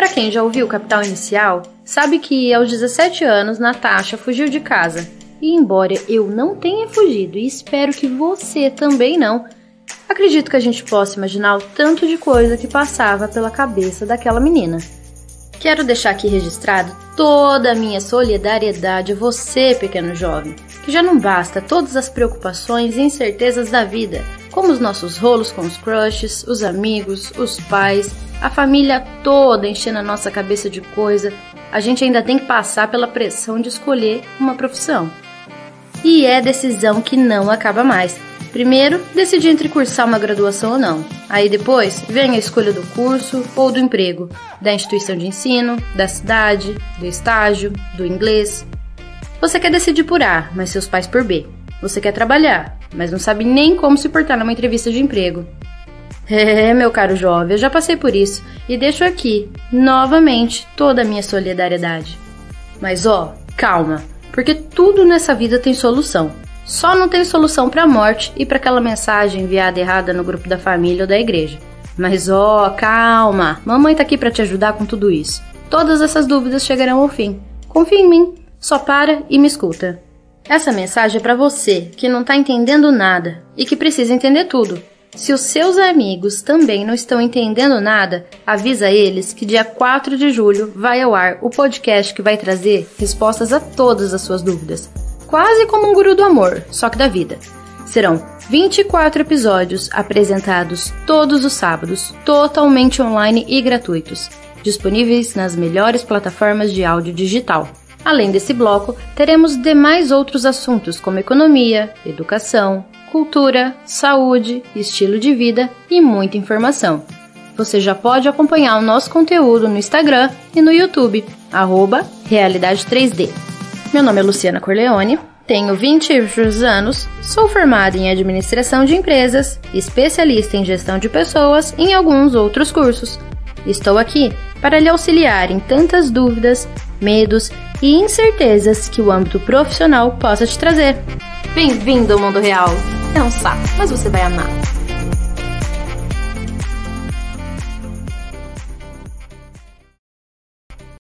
Para quem já ouviu Capital Inicial, sabe que aos 17 anos Natasha fugiu de casa. E embora eu não tenha fugido e espero que você também não, acredito que a gente possa imaginar o tanto de coisa que passava pela cabeça daquela menina. Quero deixar aqui registrado toda a minha solidariedade a você, pequeno jovem, que já não basta todas as preocupações e incertezas da vida, como os nossos rolos com os crushes, os amigos, os pais, a família toda enchendo a nossa cabeça de coisa, a gente ainda tem que passar pela pressão de escolher uma profissão. E é decisão que não acaba mais. Primeiro, decidir entre cursar uma graduação ou não. Aí depois, vem a escolha do curso ou do emprego, da instituição de ensino, da cidade, do estágio, do inglês. Você quer decidir por A, mas seus pais por B. Você quer trabalhar, mas não sabe nem como se portar numa entrevista de emprego. É, meu caro jovem, eu já passei por isso e deixo aqui, novamente, toda a minha solidariedade. Mas ó, calma, porque tudo nessa vida tem solução. Só não tem solução para a morte e para aquela mensagem enviada errada no grupo da família ou da igreja. Mas ó, calma, mamãe tá aqui para te ajudar com tudo isso. Todas essas dúvidas chegarão ao fim. Confia em mim, só para e me escuta. Essa mensagem é para você que não tá entendendo nada e que precisa entender tudo. Se os seus amigos também não estão entendendo nada, avisa eles que dia 4 de julho vai ao ar o podcast que vai trazer respostas a todas as suas dúvidas. Quase como um guru do amor, só que da vida. Serão 24 episódios apresentados todos os sábados, totalmente online e gratuitos, disponíveis nas melhores plataformas de áudio digital. Além desse bloco, teremos demais outros assuntos como economia, educação, cultura, saúde, estilo de vida e muita informação. Você já pode acompanhar o nosso conteúdo no Instagram e no YouTube, arroba Realidade 3D. Meu nome é Luciana Corleone, tenho 20 anos, sou formada em Administração de Empresas, especialista em Gestão de Pessoas e em alguns outros cursos. Estou aqui para lhe auxiliar em tantas dúvidas, medos e incertezas que o âmbito profissional possa te trazer. Bem-vindo ao mundo real! É um saco, mas você vai amar.